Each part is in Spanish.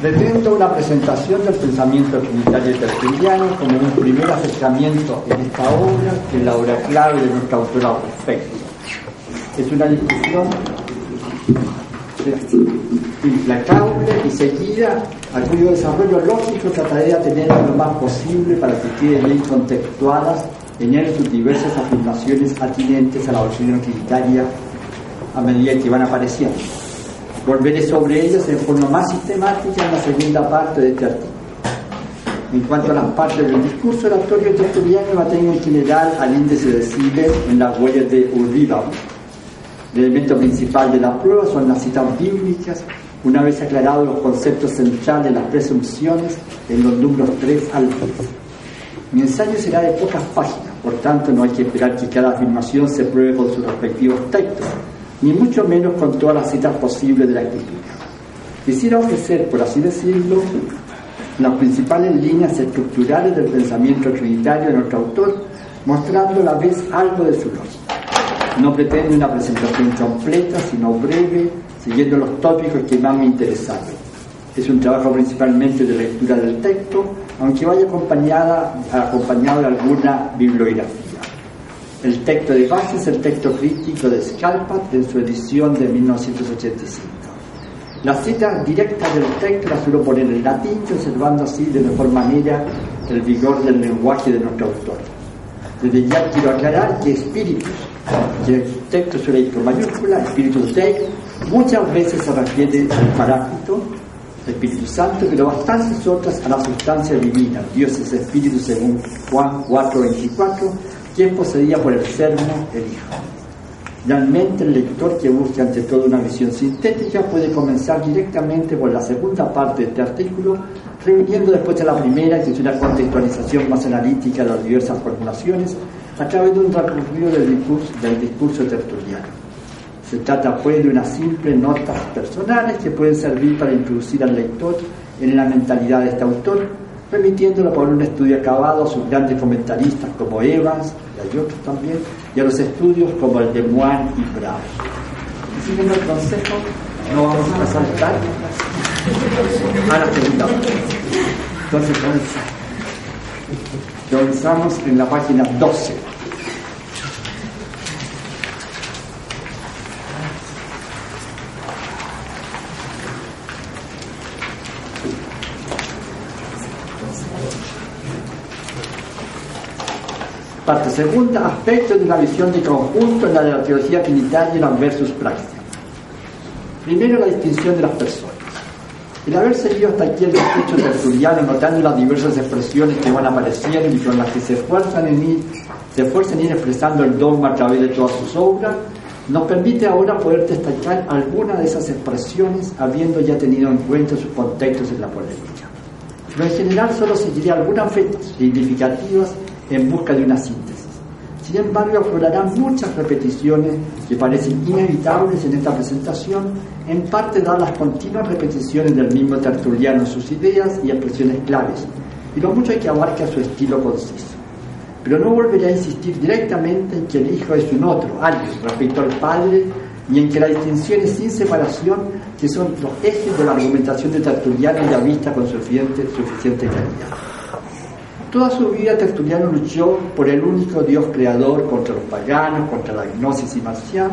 Presento una presentación del pensamiento trinitario tertuliano como un primer acercamiento en esta obra, que es la obra clave de nuestra autora al respecto. Es una discusión implacable y seguida a cuyo desarrollo lógico trataré de tener lo más posible para que queden bien contextuadas en él sus diversas afirmaciones atinentes a la doctrina trinitaria a medida que van apareciendo. Volveré sobre ellas en forma más sistemática en la segunda parte de este artículo. En cuanto a las partes del discurso oratorio tertuliano, mantengo en general al índice de Sibel en las huellas de Urdíbal. El elemento principal de la prueba son las citas bíblicas, una vez aclarados los conceptos centrales de las presunciones en los números 3 al 10. Mi ensayo será de pocas páginas, por tanto no hay que esperar que cada afirmación se pruebe con sus respectivos textos, ni mucho menos con todas las citas posibles de la escritura. Quisiera ofrecer, por así decirlo, las principales líneas estructurales del pensamiento trinitario de nuestro autor, mostrando a la vez algo de su lógica. No pretende una presentación completa, sino breve, siguiendo los tópicos que más me interesaron. Es un trabajo principalmente de lectura del texto, aunque vaya acompañada, acompañado de alguna bibliografía. El texto de base es el texto crítico de Scalpat en su edición de 1985. Las citas directas del texto las suelo poner en latín, observando así de mejor manera el vigor del lenguaje de nuestro autor. Desde ya quiero aclarar que espíritus, que el texto suele ir con mayúscula, espíritus de, muchas veces se refiere al paráclito, Espíritu Santo, pero bastantes otras a la sustancia divina. Dios es Espíritu según Juan 4:24, quien poseía por el sermo el Hijo. Realmente el lector que busque ante todo una visión sintética puede comenzar directamente por la segunda parte de este artículo, reuniendo después de la primera, que es una contextualización más analítica de las diversas formulaciones, a través de un recorrido del discurso, del discurso tertuliano. Se trata pues de unas simples notas personales que pueden servir para introducir al lector en la mentalidad de este autor, remitiéndolo por un estudio acabado a sus grandes comentaristas como Evans, y hay otros también, y a los estudios como el de Moine y Bravo. Y siguiendo el consejo, no vamos a saltar a la segunda. Entonces comenzamos. Comenzamos en la página 12. Parte segunda, aspectos de una visión de conjunto en la de la teología trinitaria versus praxis. Primero, la distinción de las personas. El haber seguido hasta aquí el discurso tertuliano, notando las diversas expresiones que van apareciendo y con las que se esfuerzan en ir, se esfuerzan en ir expresando el dogma a través de todas sus obras, nos permite ahora poder destacar alguna de esas expresiones habiendo ya tenido en cuenta sus contextos en la polémica. Pero en general solo seguiré algunas fechas significativas en busca de una síntesis. Sin embargo, aflorarán muchas repeticiones que parecen inevitables en esta presentación, en parte dadas las continuas repeticiones del mismo tertuliano en sus ideas y expresiones claves, y lo mucho que abarca su estilo conciso. Pero no volveré a insistir directamente en que el Hijo es un otro, alguien, respecto al Padre, y en que la distinción es sin separación, que son los ejes de la argumentación de Tertuliano ya vista con suficiente, suficiente. Toda su vida Tertuliano luchó por el único Dios creador contra los paganos, contra la gnosis y marcial,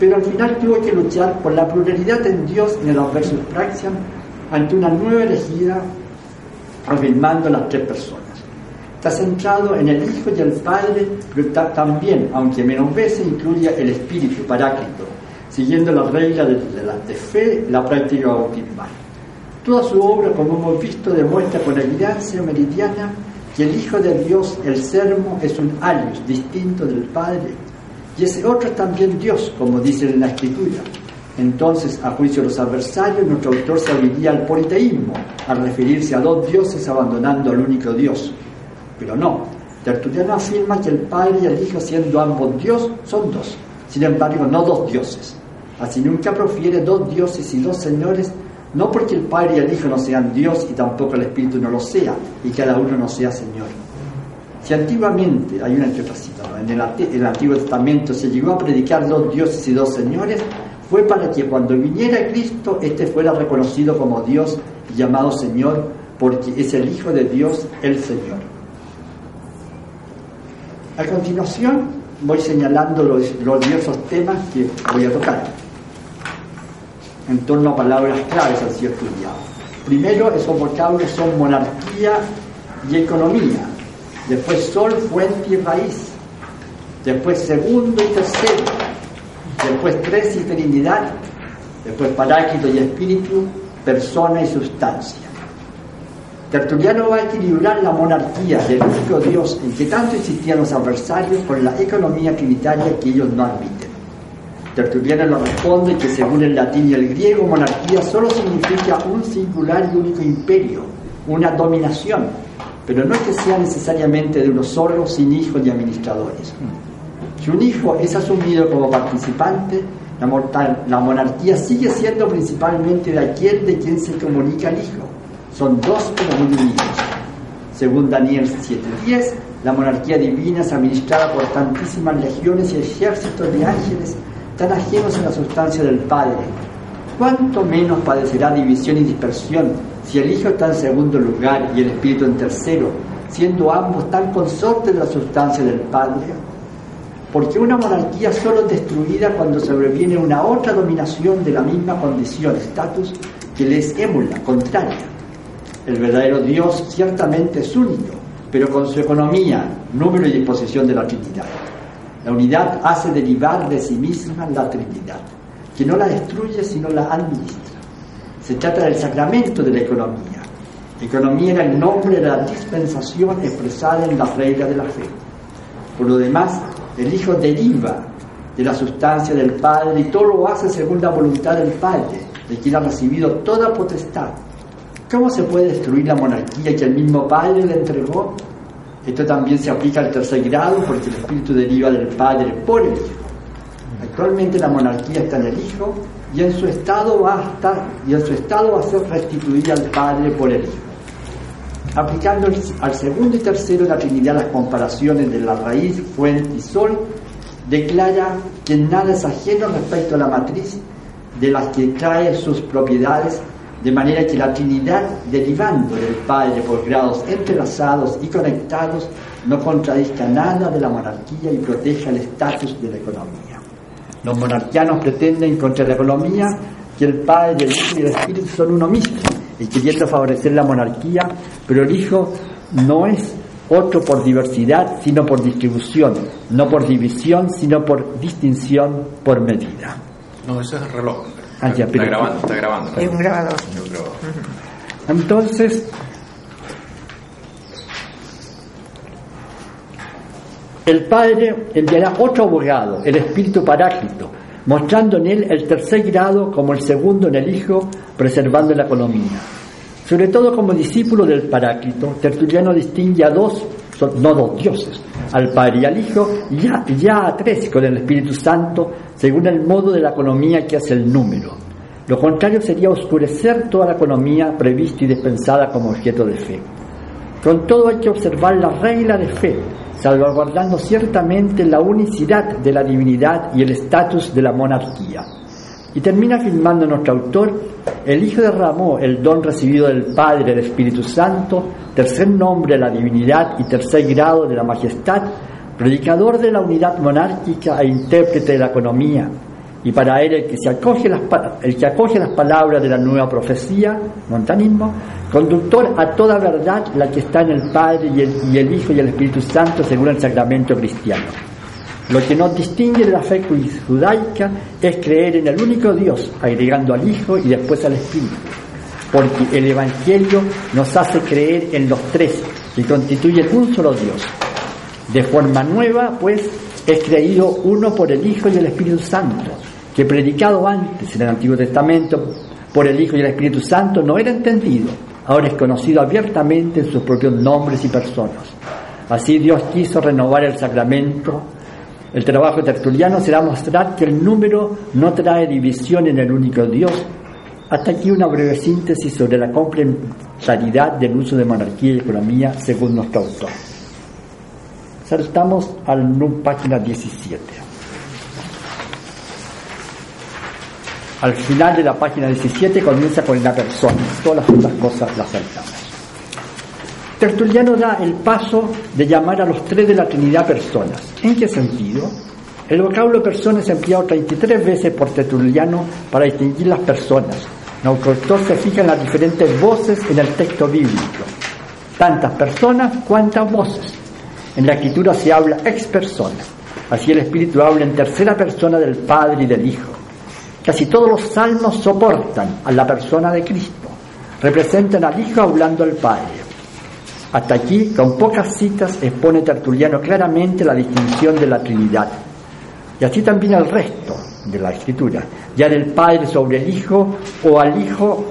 pero al final tuvo que luchar por la pluralidad en Dios en el Adversus Praxiam ante una nueva elegida afirmando las tres personas. Está centrado en el Hijo y el Padre, pero también, aunque menos veces, incluye el Espíritu Paráclito, siguiendo las reglas de, de, la, de fe, la práctica bautismal. Toda su obra, como hemos visto, demuestra con evidencia meridiana que el Hijo de Dios, el sermo, es un alius distinto del Padre, y ese otro es también Dios, como dice en la Escritura. Entonces, a juicio de los adversarios, nuestro autor se abriría al politeísmo, al referirse a dos dioses abandonando al único Dios. Pero no, Tertuliano afirma que el Padre y el Hijo, siendo ambos Dios, son dos. Sin embargo, no dos dioses. Así nunca profiere dos dioses y dos señores, no porque el Padre y el Hijo no sean Dios y tampoco el Espíritu no lo sea, y cada uno no sea Señor. Si antiguamente, hay una el, en el Antiguo Testamento se llegó a predicar dos dioses y dos señores, fue para que cuando viniera Cristo, éste fuera reconocido como Dios llamado Señor, porque es el Hijo de Dios, el Señor. A continuación voy señalando los, diversos temas que voy a tocar en torno a palabras claves al ser estudiado. Primero, esos vocablos son monarquía y economía. Después sol, fuente y raíz. Después segundo y tercero. Después tres y trinidad. Después paráquito y espíritu, persona y sustancia. Tertuliano va a equilibrar la monarquía del único Dios en que tanto insistían los adversarios con la economía trinitaria que ellos no admiten. Tertuliano le responde que según el latín y el griego, monarquía solo significa un singular y único imperio, una dominación, pero no es que sea necesariamente de uno solo, sin hijos ni administradores. Si un hijo es asumido como participante, la, la monarquía sigue siendo principalmente de aquel de quien se comunica el hijo. Son dos pero muy unidos. Según Daniel 7:10, la monarquía divina es administrada por tantísimas legiones y ejércitos de ángeles tan ajenos a la sustancia del Padre. ¿Cuánto menos padecerá división y dispersión si el Hijo está en segundo lugar y el Espíritu en tercero, siendo ambos tan consortes de la sustancia del Padre? Porque una monarquía solo es destruida cuando sobreviene una otra dominación de la misma condición, estatus, que les émula, contraria. El verdadero Dios ciertamente es único, pero con su economía, número y disposición de la Trinidad. La unidad hace derivar de sí misma la Trinidad, que no la destruye sino la administra. Se trata del sacramento de la economía. Economía era el nombre de la dispensación expresada en la regla de la fe. Por lo demás, el Hijo deriva de la sustancia del Padre y todo lo hace según la voluntad del Padre, de quien ha recibido toda potestad. ¿Cómo se puede destruir la monarquía que el mismo Padre le entregó? Esto también se aplica al tercer grado porque el Espíritu deriva del Padre por el Hijo. Actualmente la monarquía está en el Hijo y en su estado va a y en su estado va a ser restituida al Padre por el Hijo. Aplicando al segundo y tercero la Trinidad las comparaciones de la raíz, fuente y sol, declara que nada es ajeno respecto a la matriz de las que trae sus propiedades, de manera que la Trinidad, derivando del Padre por grados entrelazados y conectados, no contradizca nada de la monarquía y proteja el estatus de la economía. Los monarquianos pretenden contra la economía que el Padre, el Hijo y el Espíritu son uno mismo y queriendo favorecer la monarquía, pero el Hijo no es otro por diversidad, sino por distribución, no por división, sino por distinción, por medida. No, ese es el reloj. Ah, está, grabando, está grabando. Es un grabador. Entonces, El Padre enviará otro abogado, el Espíritu Paráclito, mostrando en él el tercer grado como el segundo en el Hijo, preservando la economía. Sobre todo como discípulo del Paráclito, Tertuliano distingue a dos, no dos dioses, al Padre y al Hijo, ya, ya a tres con el Espíritu Santo, según el modo de la economía que hace el número. Lo contrario sería oscurecer toda la economía prevista y dispensada como objeto de fe. Con todo hay que observar la regla de fe, salvaguardando ciertamente la unicidad de la divinidad y el estatus de la monarquía. Y termina afirmando nuestro autor, el Hijo derramó el don recibido del Padre del Espíritu Santo, tercer nombre de la divinidad y tercer grado de la majestad, predicador de la unidad monárquica e intérprete de la economía, y para él el que, se acoge las, el que acoge las palabras de la nueva profecía, montanismo, conductor a toda verdad la que está en el Padre y el, y el Hijo y el Espíritu Santo según el sacramento cristiano. Lo que nos distingue de la fe judaica es creer en el único Dios, agregando al Hijo y después al Espíritu, porque el Evangelio nos hace creer en los tres y constituyen un solo Dios. De forma nueva, pues, es creído uno por el Hijo y el Espíritu Santo, que predicado antes en el Antiguo Testamento por el Hijo y el Espíritu Santo no era entendido, ahora es conocido abiertamente en sus propios nombres y personas. Así Dios quiso renovar el sacramento. El trabajo tertuliano será mostrar que el número no trae división en el único Dios. Hasta aquí una breve síntesis sobre la complementariedad del uso de monarquía y economía según nuestro autor. Saltamos a página 17. al final de la página 17 comienza con la persona, todas las otras cosas las saltamos. Tertuliano da el paso de llamar a los tres de la Trinidad personas. ¿En qué sentido? El vocablo persona es empleado 33 veces por Tertuliano para distinguir las personas. autor se fija en las diferentes voces en el texto bíblico. Tantas personas, cuantas voces. En la escritura se habla ex persona. Así el Espíritu habla en tercera persona del Padre y del Hijo. Casi todos los salmos soportan a la persona de Cristo. Representan al Hijo hablando al Padre. Hasta aquí, con pocas citas, expone Tertuliano claramente la distinción de la Trinidad. Y así también el resto de la Escritura, ya del Padre sobre el Hijo o al Hijo,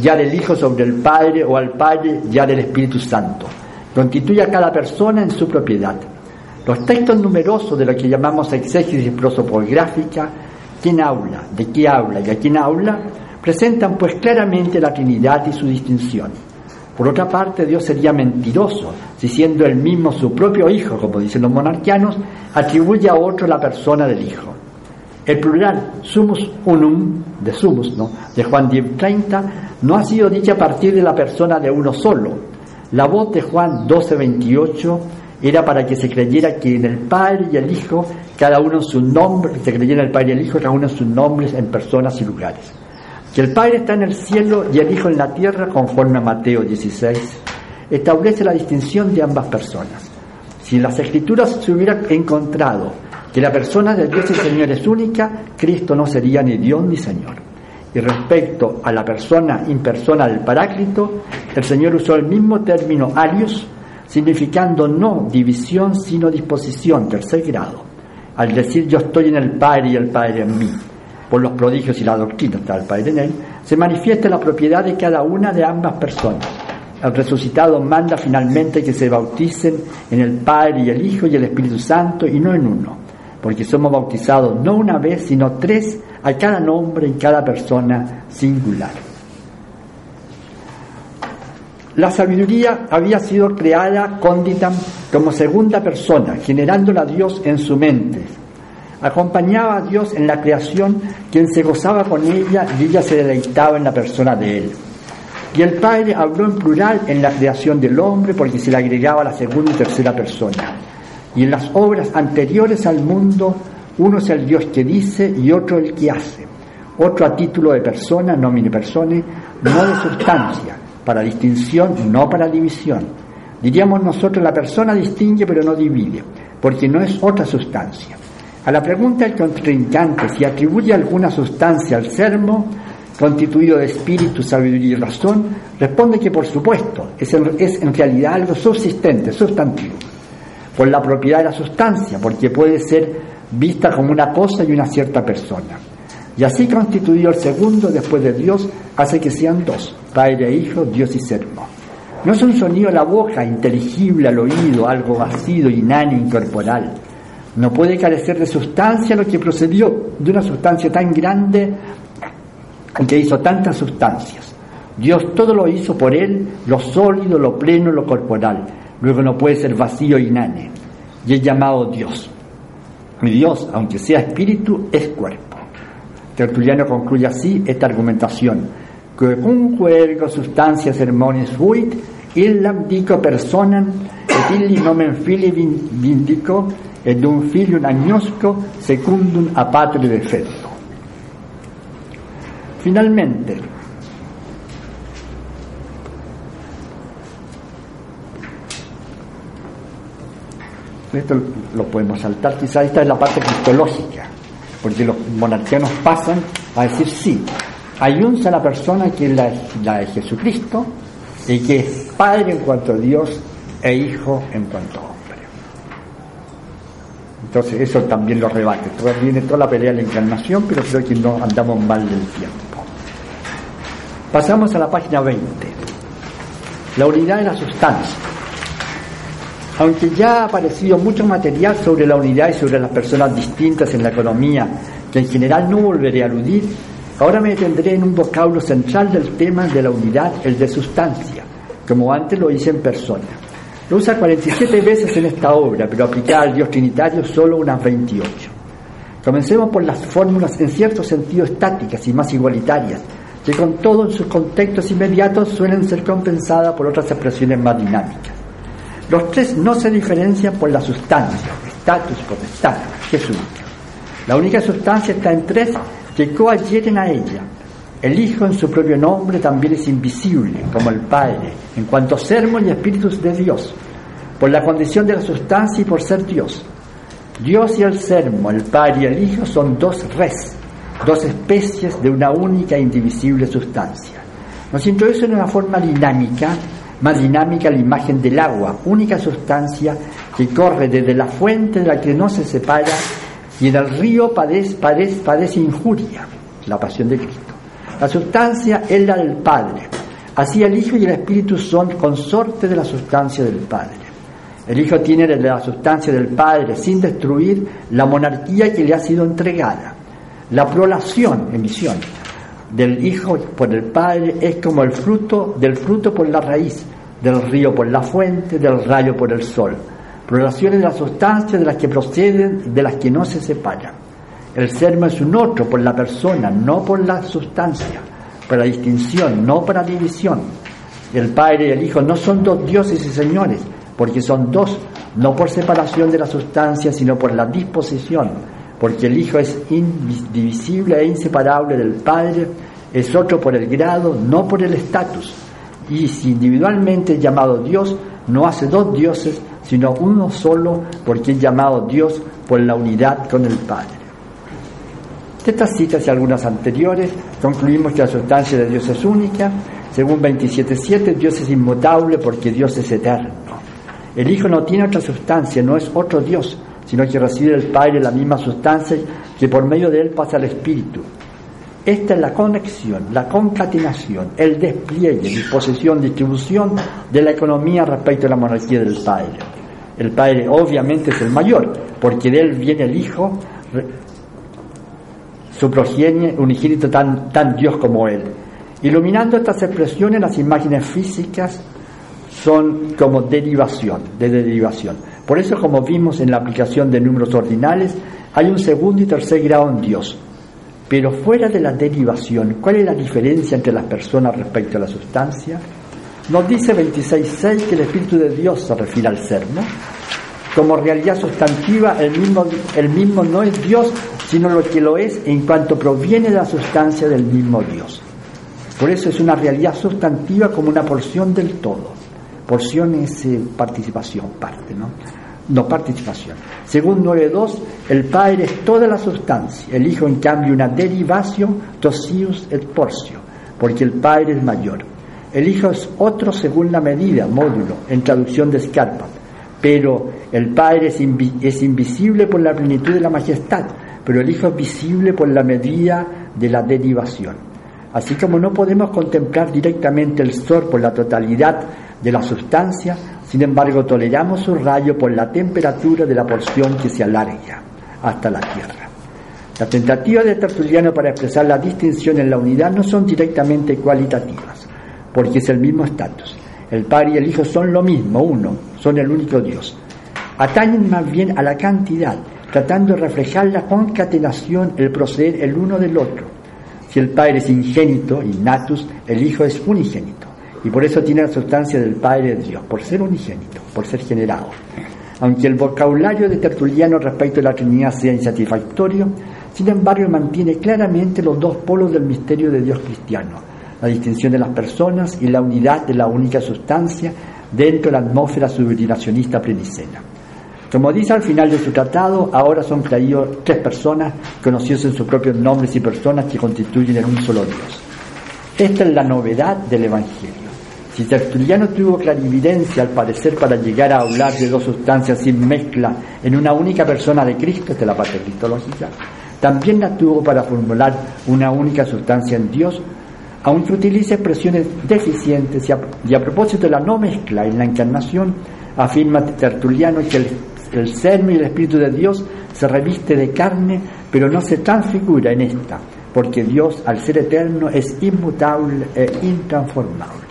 ya del Hijo sobre el Padre o al Padre ya del Espíritu Santo. Constituye a cada persona en su propiedad. Los textos numerosos de lo que llamamos exégesis prosopográfica, quién habla, de qué habla y a quién habla, presentan pues claramente la Trinidad y su distinción. Por otra parte, Dios sería mentiroso si siendo él mismo su propio hijo, como dicen los monarquianos, atribuye a otro la persona del hijo. El plural sumus unum, de sumus, ¿no? de Juan 10.30, no ha sido dicha a partir de la persona de uno solo. La voz de Juan 12.28 era para que se creyera que en el Padre y el Hijo, cada uno en su nombre, se creyera en el Padre y el Hijo, cada uno en sus nombres, en personas y lugares que el Padre está en el cielo y el Hijo en la tierra, conforme a Mateo 16, establece la distinción de ambas personas. Si las Escrituras se hubiera encontrado que la persona de Dios y Señor es única, Cristo no sería ni Dios ni Señor. Y respecto a la persona impersona del Paráclito, el Señor usó el mismo término arios, significando no división, sino disposición, tercer grado, al decir yo estoy en el Padre y el Padre en mí por los prodigios y la doctrina, tal Padre en él, se manifiesta la propiedad de cada una de ambas personas. El resucitado manda finalmente que se bauticen en el Padre y el Hijo y el Espíritu Santo y no en uno, porque somos bautizados no una vez, sino tres a cada nombre en cada persona singular. La sabiduría había sido creada cóndita como segunda persona, generándola Dios en su mente, acompañaba a Dios en la creación, quien se gozaba con ella y ella se deleitaba en la persona de él. Y el Padre habló en plural en la creación del hombre porque se le agregaba la segunda y tercera persona. Y en las obras anteriores al mundo, uno es el Dios que dice y otro el que hace. Otro a título de persona, nomine persone, no de sustancia, para distinción, no para división. Diríamos nosotros, la persona distingue pero no divide, porque no es otra sustancia. A la pregunta del contrincante si atribuye alguna sustancia al sermo, constituido de espíritu, sabiduría y razón, responde que por supuesto es en, realidad algo subsistente, sustantivo, por la propiedad de la sustancia, porque puede ser vista como una cosa y una cierta persona. Y así constituido el segundo después de Dios, hace que sean dos, Padre e Hijo, Dios y sermo. No es un sonido a la boca, inteligible al oído, algo vacío, inánimo, incorporal no puede carecer de sustancia lo que procedió de una sustancia tan grande que hizo tantas sustancias. Dios todo lo hizo por él, lo sólido, lo pleno, lo corporal. Luego no puede ser vacío y inane. Y es llamado Dios. Y Dios, aunque sea espíritu, es cuerpo. Tertuliano concluye así esta argumentación. Que un juego sustancia sermones fuit, illam dico et illi nomen fili vindico, ed un figlio agnosco secundum a patria defetto. Finalmente, esto lo podemos saltar, quizá esta es la parte cristológica, porque los monarquianos pasan a decir sí, hay una sola persona que es la, la de Jesucristo y que es Padre en cuanto a Dios e Hijo en cuanto a entonces eso también lo rebate. Todavía viene toda la pelea de la encarnación, pero creo que no andamos mal del tiempo. Pasamos a la página 20. La unidad de la sustancia. Aunque ya ha aparecido mucho material sobre la unidad y sobre las personas distintas en la economía, que en general no volveré a aludir, ahora me detendré en un vocablo central del tema de la unidad, el de sustancia, como antes lo hice en persona. Lo usa 47 veces en esta obra, pero aplicada al Dios Trinitario solo unas 28. Comencemos por las fórmulas en cierto sentido estáticas y más igualitarias, que con todo en sus contextos inmediatos suelen ser compensadas por otras expresiones más dinámicas. Los tres no se diferencian por la sustancia, estatus, potestad, que es única. La única sustancia está en tres que coadhieren a ella. El Hijo en su propio nombre también es invisible, como el Padre, en cuanto sermos y espíritus de Dios, por la condición de la sustancia y por ser Dios. Dios y el sermo, el Padre y el Hijo son dos res, dos especies de una única e indivisible sustancia. Nos introduce en una forma dinámica, más dinámica la imagen del agua, única sustancia que corre desde la fuente de la que no se separa y en el río padece, injuria, la pasión de Cristo. La sustancia es la del Padre. Así el Hijo y el Espíritu son consortes de la sustancia del Padre. El Hijo tiene la sustancia del Padre sin destruir la monarquía que le ha sido entregada. La prolación, emisión, del Hijo por el Padre es como el fruto del fruto por la raíz, del río por la fuente, del rayo por el sol. Prolaciones de la sustancia de las que proceden, de las que no se separan. El sermo es un otro por la persona, no por la sustancia, para distinción, no para división. El Padre y el Hijo no son dos dioses y señores, porque son dos, no por separación de la sustancia, sino por la disposición, porque el Hijo es indivisible e inseparable del Padre, es otro por el grado, no por el estatus. Y si individualmente es llamado Dios, no hace dos dioses, sino uno solo, porque es llamado Dios por la unidad con el Padre. De estas citas y algunas anteriores, concluimos que la sustancia de Dios es única. Según 27.7, Dios es inmutable porque Dios es eterno. El Hijo no tiene otra sustancia, no es otro Dios, sino que recibe del Padre la misma sustancia que por medio de él pasa al Espíritu. Esta es la conexión, la concatenación, el despliegue, disposición, distribución de la economía respecto a la monarquía del Padre. El Padre obviamente es el mayor, porque de él viene el Hijo, su progenie, unigénito tan, tan Dios como él. Iluminando estas expresiones, las imágenes físicas son como derivación, de derivación. Por eso, como vimos en la aplicación de números ordinales, hay un segundo y tercer grado en Dios. Pero fuera de la derivación, ¿cuál es la diferencia entre las personas respecto a la sustancia? Nos dice 26.6 que el Espíritu de Dios se refiere al ser, ¿no? Como realidad sustantiva, el mismo, el mismo no es Dios, sino lo que lo es en cuanto proviene de la sustancia del mismo Dios. Por eso es una realidad sustantiva como una porción del todo. Porción es eh, participación, parte, ¿no? No participación. Según 9.2, el Padre es toda la sustancia, el Hijo en cambio una derivación, tosius et porcio, porque el Padre es mayor. El Hijo es otro según la medida, módulo, en traducción de Scarpa, pero el Padre es, invisible por la plenitud de la majestad, pero el Hijo es visible por la medida de la derivación. Así como no podemos contemplar directamente el sol por la totalidad de la sustancia, sin embargo toleramos su rayo por la temperatura de la porción que se alarga hasta la tierra. Las tentativas de Tertuliano para expresar la distinción en la unidad no son directamente cualitativas, porque es el mismo estatus. El Padre y el Hijo son lo mismo, uno, son el único Dios. Atañen más bien a la cantidad, tratando de reflejar la concatenación, el proceder el uno del otro. Si el Padre es ingénito, innatus, el Hijo es unigénito y por eso tiene la sustancia del Padre de Dios, por ser unigénito, por ser generado. Aunque el vocabulario de Tertuliano respecto a la Trinidad sea insatisfactorio, sin embargo mantiene claramente los dos polos del misterio de Dios cristiano, la distinción de las personas y la unidad de la única sustancia dentro de la atmósfera subordinacionista plenicena. Como dice al final de su tratado, ahora son creídos tres personas conocidos en sus propios nombres y personas que constituyen en un solo Dios. Esta es la novedad del Evangelio. Si Tertuliano tuvo clarividencia al parecer para llegar a hablar de dos sustancias sin mezcla en una única persona de Cristo, esta es la parte cristológica, también la tuvo para formular una única sustancia en Dios, aunque utilice expresiones deficientes y a, y propósito de la no mezcla en la encarnación, afirma Tertuliano que el, el y el Espíritu de Dios se reviste de carne, pero no se transfigura en esta, porque Dios, al ser eterno, es inmutable e intransformable.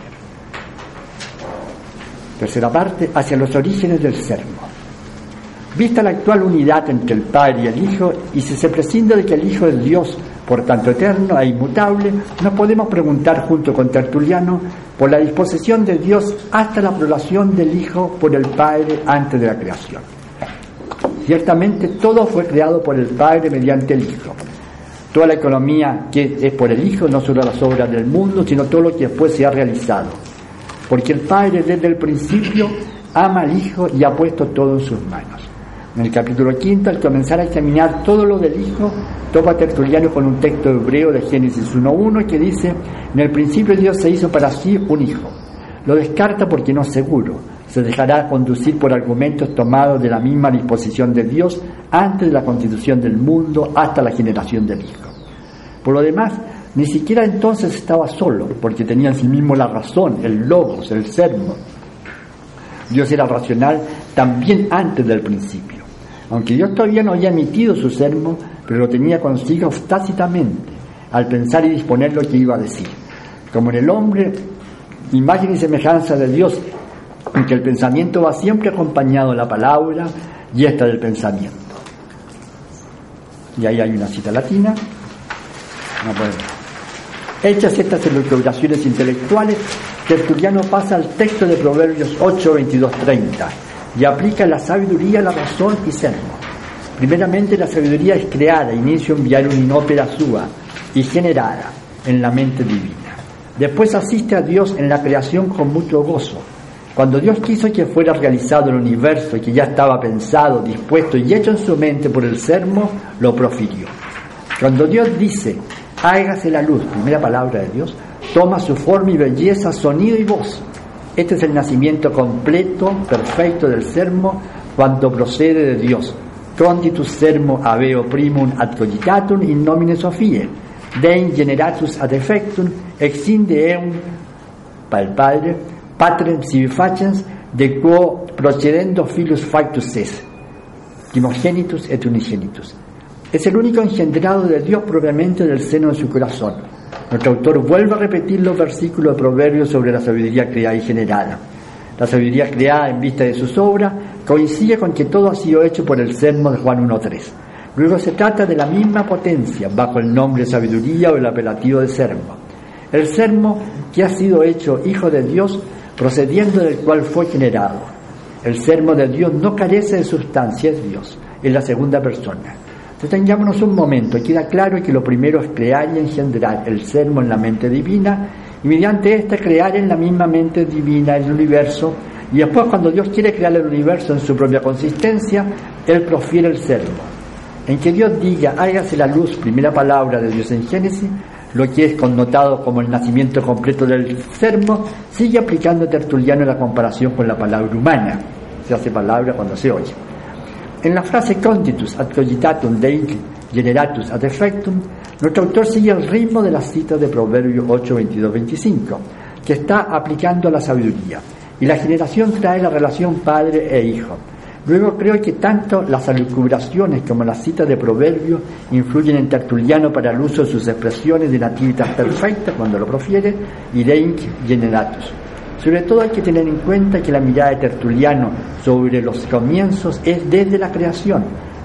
Tercera parte, hacia los orígenes del sermo. Vista la actual unidad entre el Padre y el Hijo, y si se prescinde de que el Hijo es Dios, por tanto eterno e inmutable, nos podemos preguntar junto con Tertuliano por la disposición de Dios hasta la aprobación del Hijo por el Padre antes de la creación. Ciertamente todo fue creado por el Padre mediante el Hijo. Toda la economía que es por el Hijo, no solo las obras del mundo, sino todo lo que después se ha realizado. Porque el Padre desde el principio ama al Hijo y ha puesto todo en sus manos. En el capítulo quinto, al comenzar a examinar todo lo del Hijo, topa Tertuliano con un texto hebreo de Génesis 1.1 que dice, en el principio Dios se hizo para sí un Hijo. Lo descarta porque no es seguro. Se dejará conducir por argumentos tomados de la misma disposición de Dios antes de la constitución del mundo hasta la generación del Hijo. Por lo demás, ni siquiera entonces estaba solo, porque tenía en sí mismo la razón, el logos, el sermo. Dios era racional también antes del principio. Aunque Dios todavía no había emitido su sermo, pero lo tenía consigo tácitamente al pensar y disponer lo que iba a decir. Como en el hombre, imagen y semejanza de Dios, en que el pensamiento va siempre acompañado de la palabra y esta del pensamiento. Y ahí hay una cita latina. Hechas estas elucubraciones intelectuales, Tertuliano pasa al texto de Proverbios 8, 22, 30 y aplica la sabiduría, la razón y sermo. Primeramente la sabiduría es creada, inicio enviar un inópera sua y generada en la mente divina. Después asiste a Dios en la creación con mucho gozo. Cuando Dios quiso que fuera realizado el universo y que ya estaba pensado, dispuesto y hecho en su mente por el sermo, lo profirió. Cuando Dios dice, hágase la luz, primera palabra de Dios, toma su forma y belleza, sonido y voz. Este es el nacimiento completo, perfecto del sermo cuando procede de Dios. Conditus sermo aveo primum ad cogitatum in nomine Sofie, dein generatus ad effectum, ex inde eum, para el Padre, patrem sibi facens, de quo procedendo filus factus es, primogenitus et unigenitus. Es el único engendrado de Dios propiamente del seno de su corazón nuestro autor vuelve a repetir los versículos de Proverbios sobre la sabiduría creada y generada. La sabiduría creada en vista de sus obras coincide con que todo ha sido hecho por el sermo de Juan 1.3. Luego se trata de la misma potencia bajo el nombre de sabiduría o el apelativo de sermo. El sermo que ha sido hecho hijo de Dios procediendo del cual fue generado. El sermo de Dios no carece de sustancia, es Dios, es la segunda persona. Detengámonos un momento, queda claro que lo primero es crear y engendrar el sermo en la mente divina y mediante este crear en la misma mente divina el universo y después cuando Dios quiere crear el universo en su propia consistencia, Él profiere el sermo. En que Dios diga, hágase la luz, primera palabra de Dios en Génesis, lo que es connotado como el nacimiento completo del sermo, sigue aplicando Tertuliano la comparación con la palabra humana. Se hace palabra cuando se oye. En la frase conditus ad cogitatum dei generatus ad effectum, nuestro autor sigue el ritmo de la cita de Proverbio 8, 22, 25, que está aplicando la sabiduría. Y la generación trae la relación padre e hijo. Luego creo que tanto las alucubraciones como la cita de Proverbio influyen en Tertuliano para el uso de sus expresiones de nativitas perfecta cuando lo profiere y de generatus. Sobre todo hay que tener en cuenta que la mirada de Tertuliano sobre los comienzos es desde la creación,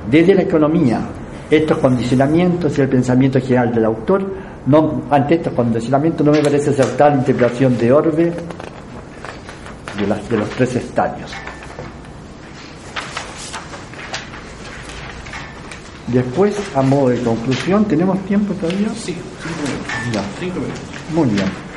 desde la economía. Estos condicionamientos y el pensamiento general del autor, no, ante estos condicionamientos no me parece acertar la interpretación de Orbe de, las, de los tres estadios. Después, a modo de conclusión, ¿tenemos tiempo todavía? Sí, cinco minutos. Muy bien.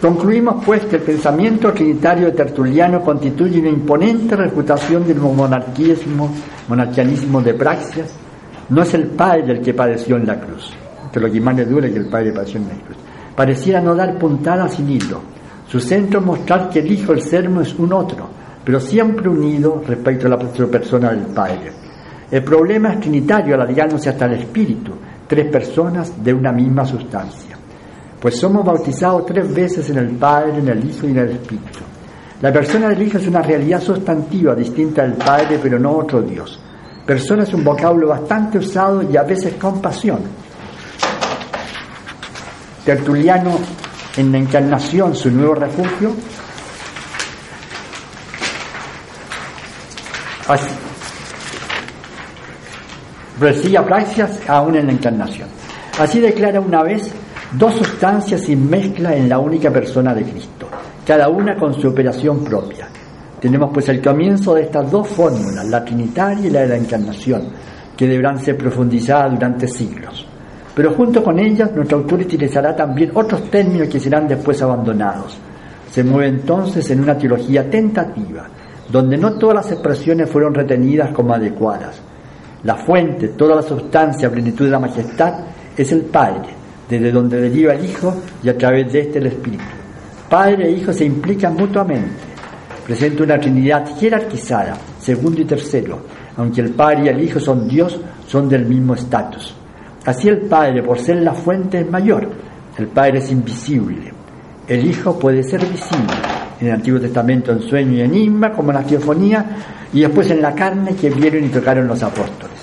Concluimos pues que el pensamiento trinitario de Tertuliano constituye una imponente refutación del monarquismo, monarquianismo de Praxias. No es el Padre el que padeció en la cruz, que lo que más le duele que el Padre padeció en la cruz. Pareciera no dar puntada sin hilo. Su centro es mostrar que el Hijo, el sermo, es un otro, pero siempre unido respecto a la persona del Padre. El problema es trinitario, alargándose hasta el Espíritu, tres personas de una misma sustancia pues somos bautizados tres veces en el Padre, en el Hijo y en el Espíritu. La persona del Hijo es una realidad sustantiva distinta del Padre, pero no otro Dios. Persona es un vocablo bastante usado y a veces con pasión. Tertuliano, en la encarnación, su nuevo refugio, Así, recibía gracias aún en la encarnación. Así declara una vez dos sustancias sin mezcla en la única persona de Cristo, cada una con su operación propia. Tenemos pues el comienzo de estas dos fórmulas, la trinitaria y la de la encarnación, que deberán ser profundizadas durante siglos. Pero junto con ellas, nuestro autor utilizará también otros términos que serán después abandonados. Se mueve entonces en una teología tentativa, donde no todas las expresiones fueron retenidas como adecuadas. La fuente, toda la sustancia, plenitud de la majestad, es el Padre, desde donde deriva el Hijo y a través de este el Espíritu. Padre e Hijo se implican mutuamente. Presenta una Trinidad jerarquizada, segundo y tercero, aunque el Padre y el Hijo son Dios, son del mismo estatus. Así el Padre, por ser la fuente, es mayor. El Padre es invisible. El Hijo puede ser visible. En el Antiguo Testamento en sueño y enigma, como en la teofonía, y después en la carne que vieron y tocaron los apóstoles.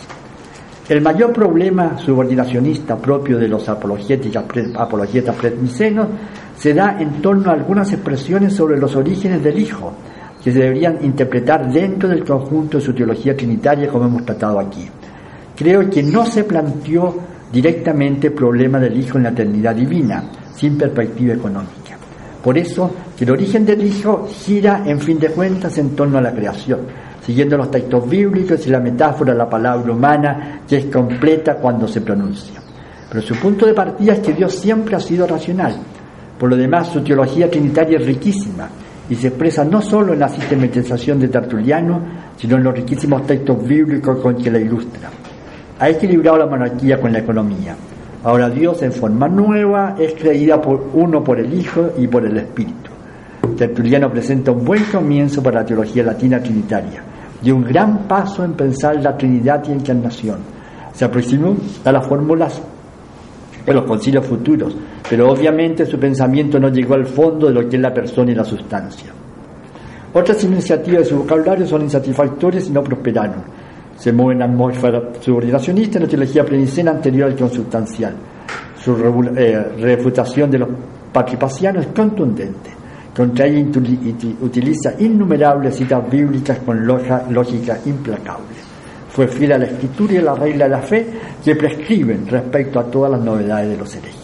El mayor problema subordinacionista propio de los apologetas predmicenos se da en torno a algunas expresiones sobre los orígenes del Hijo, que se deberían interpretar dentro del conjunto de su teología trinitaria como hemos tratado aquí. Creo que no se planteó directamente el problema del Hijo en la eternidad divina, sin perspectiva económica. Por eso, el origen del Hijo gira, en fin de cuentas, en torno a la creación, siguiendo los textos bíblicos y la metáfora de la palabra humana, que es completa cuando se pronuncia. Pero su punto de partida es que Dios siempre ha sido racional. Por lo demás, su teología trinitaria es riquísima y se expresa no solo en la sistematización de Tertuliano, sino en los riquísimos textos bíblicos con que la ilustra. Ha equilibrado la monarquía con la economía. Ahora Dios en forma nueva es creída por uno por el Hijo y por el Espíritu. Tertuliano presenta un buen comienzo para la teología latina trinitaria y un gran paso en pensar la Trinidad y encarnación. Se aproximó a las fórmulas de los concilios futuros, pero obviamente su pensamiento no llegó al fondo de lo que es la persona y la sustancia. Otras iniciativas de su vocabulario son insatisfactorias y no prosperaron. Se mueve en la atmósfera subordinacionista en la teología plenicena anterior al consubstancial. Su eh, refutación de los patripacianos es contundente. Contra ella utiliza innumerables citas bíblicas con lógica implacable. Fue fiel a la escritura y a la regla de la fe que prescriben respecto a todas las novedades de los herejes.